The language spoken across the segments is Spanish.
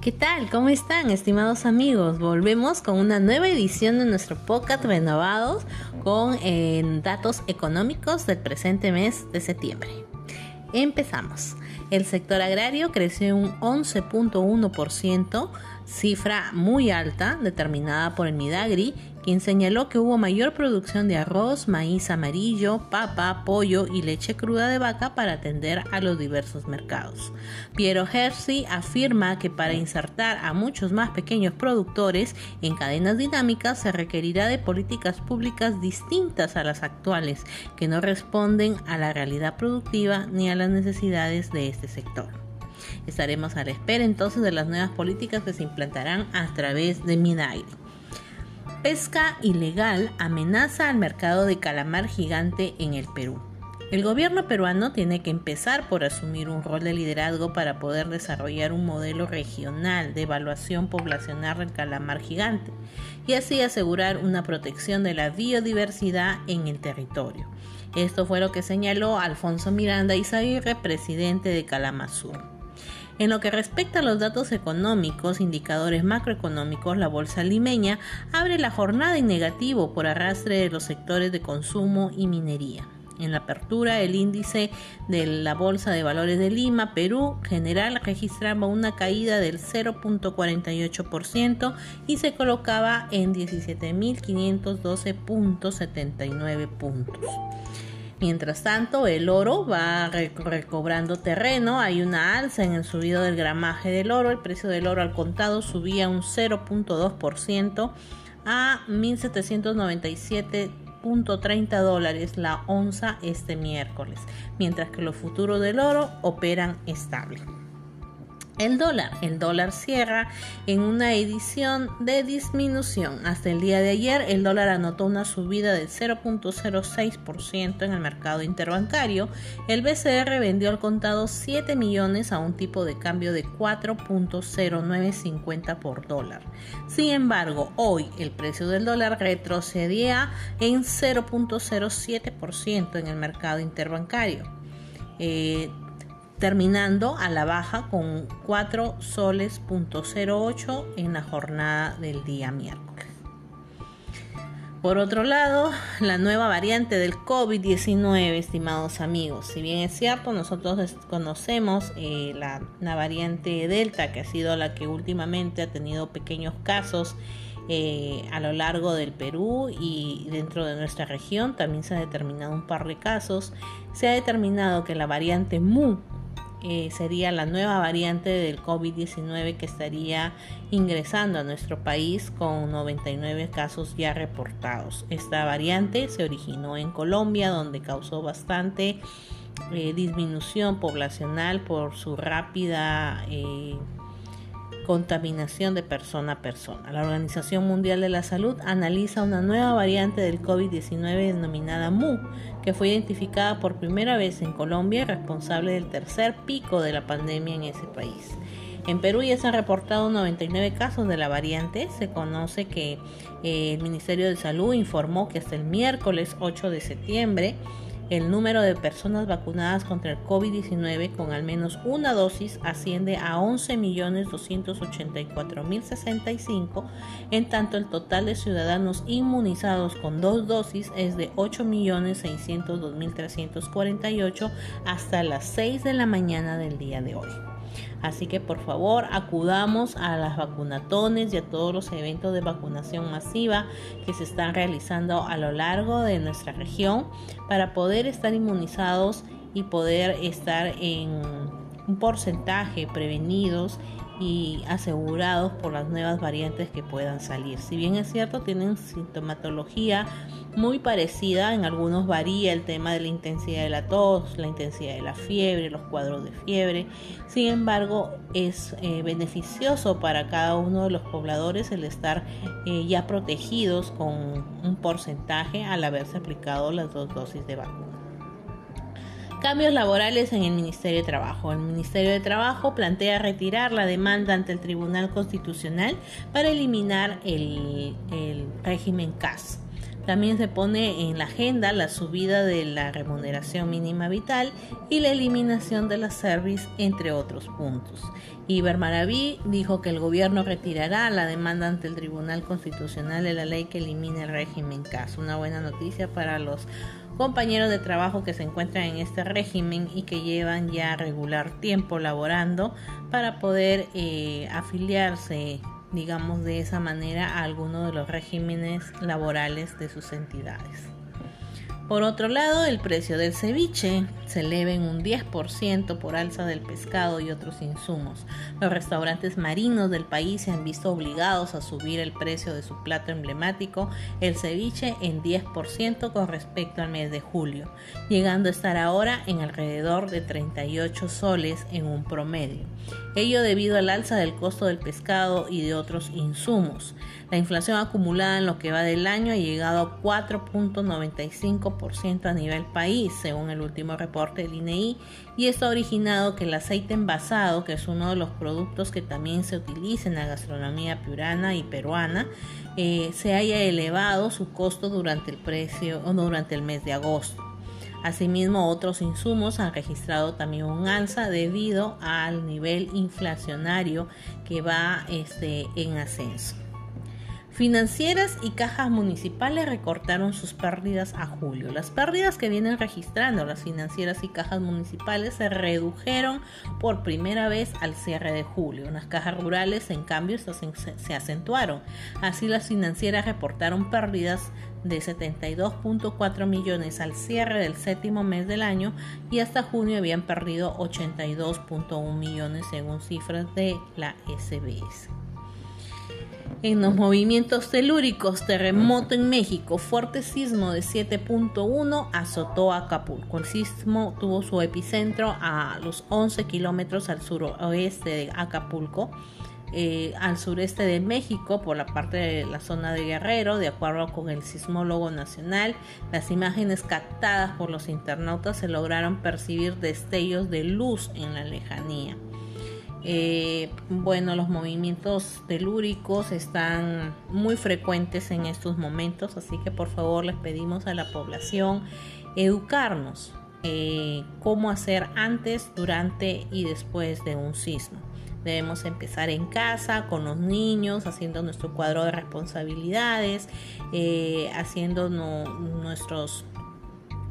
¿Qué tal? ¿Cómo están, estimados amigos? Volvemos con una nueva edición de nuestro podcast renovados con eh, datos económicos del presente mes de septiembre. Empezamos. El sector agrario creció un 11.1%, cifra muy alta determinada por el Midagri quien señaló que hubo mayor producción de arroz, maíz amarillo, papa, pollo y leche cruda de vaca para atender a los diversos mercados. Piero Herzi afirma que para insertar a muchos más pequeños productores en cadenas dinámicas se requerirá de políticas públicas distintas a las actuales, que no responden a la realidad productiva ni a las necesidades de este sector. Estaremos a la espera entonces de las nuevas políticas que se implantarán a través de Minaire pesca ilegal amenaza al mercado de calamar gigante en el Perú. El gobierno peruano tiene que empezar por asumir un rol de liderazgo para poder desarrollar un modelo regional de evaluación poblacional del calamar gigante y así asegurar una protección de la biodiversidad en el territorio. Esto fue lo que señaló Alfonso Miranda Izaguirre, presidente de Calamazur. En lo que respecta a los datos económicos, indicadores macroeconómicos, la bolsa limeña abre la jornada en negativo por arrastre de los sectores de consumo y minería. En la apertura, el índice de la Bolsa de Valores de Lima, Perú, general registraba una caída del 0.48% y se colocaba en 17.512.79 puntos. Mientras tanto, el oro va recobrando terreno. Hay una alza en el subido del gramaje del oro. El precio del oro al contado subía un 0.2% a 1.797.30 dólares la onza este miércoles, mientras que los futuros del oro operan estable. El dólar. El dólar cierra en una edición de disminución. Hasta el día de ayer el dólar anotó una subida del 0.06% en el mercado interbancario. El BCR vendió al contado 7 millones a un tipo de cambio de 4.0950 por dólar. Sin embargo, hoy el precio del dólar retrocedía en 0.07% en el mercado interbancario. Eh, terminando a la baja con 4 soles en la jornada del día miércoles. Por otro lado, la nueva variante del COVID-19, estimados amigos. Si bien es cierto, nosotros conocemos eh, la, la, variante Delta, que ha sido la que últimamente ha tenido pequeños casos eh, a lo largo del Perú y dentro de nuestra región. También se ha determinado un par de casos. Se ha determinado que la variante MU eh, sería la nueva variante del COVID-19 que estaría ingresando a nuestro país con 99 casos ya reportados. Esta variante se originó en Colombia donde causó bastante eh, disminución poblacional por su rápida eh, contaminación de persona a persona. La Organización Mundial de la Salud analiza una nueva variante del COVID-19 denominada MU, que fue identificada por primera vez en Colombia responsable del tercer pico de la pandemia en ese país. En Perú ya se han reportado 99 casos de la variante. Se conoce que eh, el Ministerio de Salud informó que hasta el miércoles 8 de septiembre el número de personas vacunadas contra el COVID-19 con al menos una dosis asciende a 11.284.065, en tanto el total de ciudadanos inmunizados con dos dosis es de 8.602.348 hasta las 6 de la mañana del día de hoy. Así que por favor acudamos a las vacunatones y a todos los eventos de vacunación masiva que se están realizando a lo largo de nuestra región para poder estar inmunizados y poder estar en un porcentaje prevenidos y asegurados por las nuevas variantes que puedan salir. Si bien es cierto, tienen sintomatología muy parecida, en algunos varía el tema de la intensidad de la tos, la intensidad de la fiebre, los cuadros de fiebre. Sin embargo, es eh, beneficioso para cada uno de los pobladores el estar eh, ya protegidos con un porcentaje al haberse aplicado las dos dosis de vacuna. Cambios laborales en el Ministerio de Trabajo. El Ministerio de Trabajo plantea retirar la demanda ante el Tribunal Constitucional para eliminar el, régimen CAS. También se pone en la agenda la subida de la remuneración mínima vital y la eliminación de la service, entre otros puntos. Iber Maraví dijo que el gobierno retirará la demanda ante el Tribunal Constitucional de la ley que elimine el régimen CAS. Una buena noticia para los compañeros de trabajo que se encuentran en este régimen y que llevan ya regular tiempo laborando para poder eh, afiliarse digamos de esa manera, a alguno de los regímenes laborales de sus entidades. Por otro lado, el precio del ceviche se eleva en un 10% por alza del pescado y otros insumos. Los restaurantes marinos del país se han visto obligados a subir el precio de su plato emblemático, el ceviche, en 10% con respecto al mes de julio, llegando a estar ahora en alrededor de 38 soles en un promedio. Ello debido al alza del costo del pescado y de otros insumos. La inflación acumulada en lo que va del año ha llegado a 4.95% a nivel país, según el último reporte del INEI, y esto ha originado que el aceite envasado, que es uno de los productos que también se utiliza en la gastronomía piurana y peruana, eh, se haya elevado su costo durante el precio durante el mes de agosto. Asimismo, otros insumos han registrado también un alza debido al nivel inflacionario que va este, en ascenso. Financieras y cajas municipales recortaron sus pérdidas a julio. Las pérdidas que vienen registrando las financieras y cajas municipales se redujeron por primera vez al cierre de julio. Las cajas rurales, en cambio, se acentuaron. Así, las financieras reportaron pérdidas de 72.4 millones al cierre del séptimo mes del año y hasta junio habían perdido 82.1 millones según cifras de la SBS. En los movimientos telúricos, terremoto en México, fuerte sismo de 7.1 azotó Acapulco. El sismo tuvo su epicentro a los 11 kilómetros al suroeste de Acapulco. Eh, al sureste de México por la parte de la zona de Guerrero, de acuerdo con el sismólogo nacional. Las imágenes captadas por los internautas se lograron percibir destellos de luz en la lejanía. Eh, bueno, los movimientos telúricos están muy frecuentes en estos momentos, así que por favor les pedimos a la población educarnos eh, cómo hacer antes, durante y después de un sismo. Debemos empezar en casa, con los niños, haciendo nuestro cuadro de responsabilidades, eh, haciendo nuestros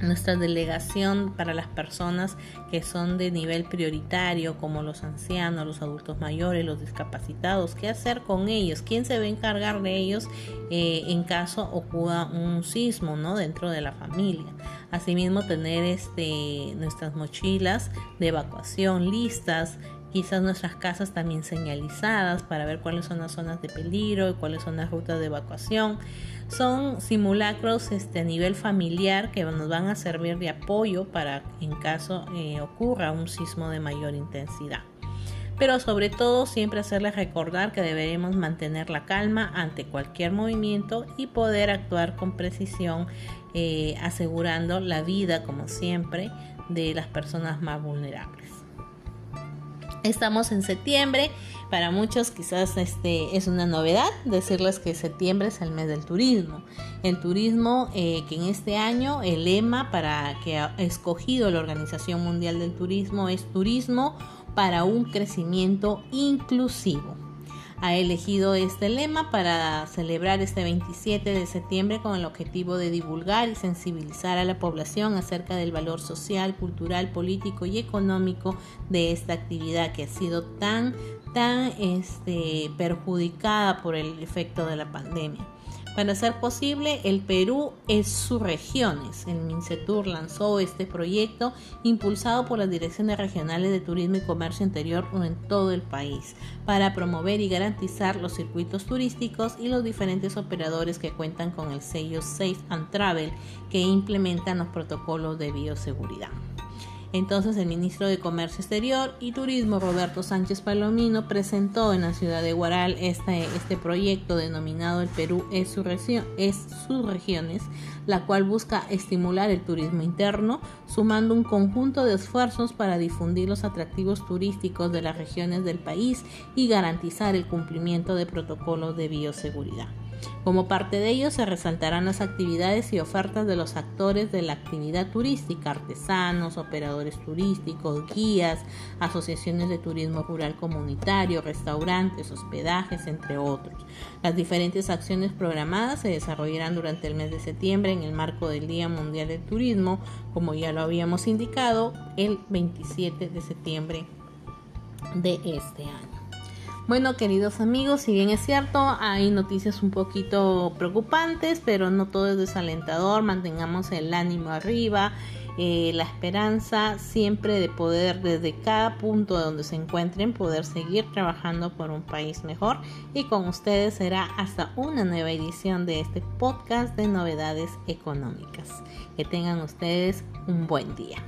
nuestra delegación para las personas que son de nivel prioritario, como los ancianos, los adultos mayores, los discapacitados, qué hacer con ellos, quién se va a encargar de ellos eh, en caso ocurra un sismo ¿no? dentro de la familia. Asimismo, tener este, nuestras mochilas de evacuación listas, quizás nuestras casas también señalizadas para ver cuáles son las zonas de peligro y cuáles son las rutas de evacuación. Son simulacros este, a nivel familiar que nos van a servir de apoyo para en caso eh, ocurra un sismo de mayor intensidad. Pero sobre todo siempre hacerles recordar que deberemos mantener la calma ante cualquier movimiento y poder actuar con precisión eh, asegurando la vida como siempre de las personas más vulnerables. Estamos en septiembre, para muchos quizás este es una novedad decirles que septiembre es el mes del turismo. El turismo eh, que en este año el lema para que ha escogido la Organización Mundial del Turismo es turismo para un crecimiento inclusivo ha elegido este lema para celebrar este 27 de septiembre con el objetivo de divulgar y sensibilizar a la población acerca del valor social, cultural, político y económico de esta actividad que ha sido tan tan este, perjudicada por el efecto de la pandemia. Para ser posible, el Perú es sus regiones. El MINCETUR lanzó este proyecto impulsado por las direcciones regionales de turismo y comercio interior en todo el país para promover y garantizar los circuitos turísticos y los diferentes operadores que cuentan con el sello Safe and Travel que implementan los protocolos de bioseguridad. Entonces el ministro de Comercio Exterior y Turismo, Roberto Sánchez Palomino, presentó en la ciudad de Guaral este, este proyecto denominado El Perú es, su es sus regiones, la cual busca estimular el turismo interno, sumando un conjunto de esfuerzos para difundir los atractivos turísticos de las regiones del país y garantizar el cumplimiento de protocolos de bioseguridad. Como parte de ello se resaltarán las actividades y ofertas de los actores de la actividad turística, artesanos, operadores turísticos, guías, asociaciones de turismo rural comunitario, restaurantes, hospedajes, entre otros. Las diferentes acciones programadas se desarrollarán durante el mes de septiembre en el marco del Día Mundial del Turismo, como ya lo habíamos indicado, el 27 de septiembre de este año. Bueno, queridos amigos, si bien es cierto, hay noticias un poquito preocupantes, pero no todo es desalentador. Mantengamos el ánimo arriba, eh, la esperanza siempre de poder, desde cada punto de donde se encuentren, poder seguir trabajando por un país mejor. Y con ustedes será hasta una nueva edición de este podcast de novedades económicas. Que tengan ustedes un buen día.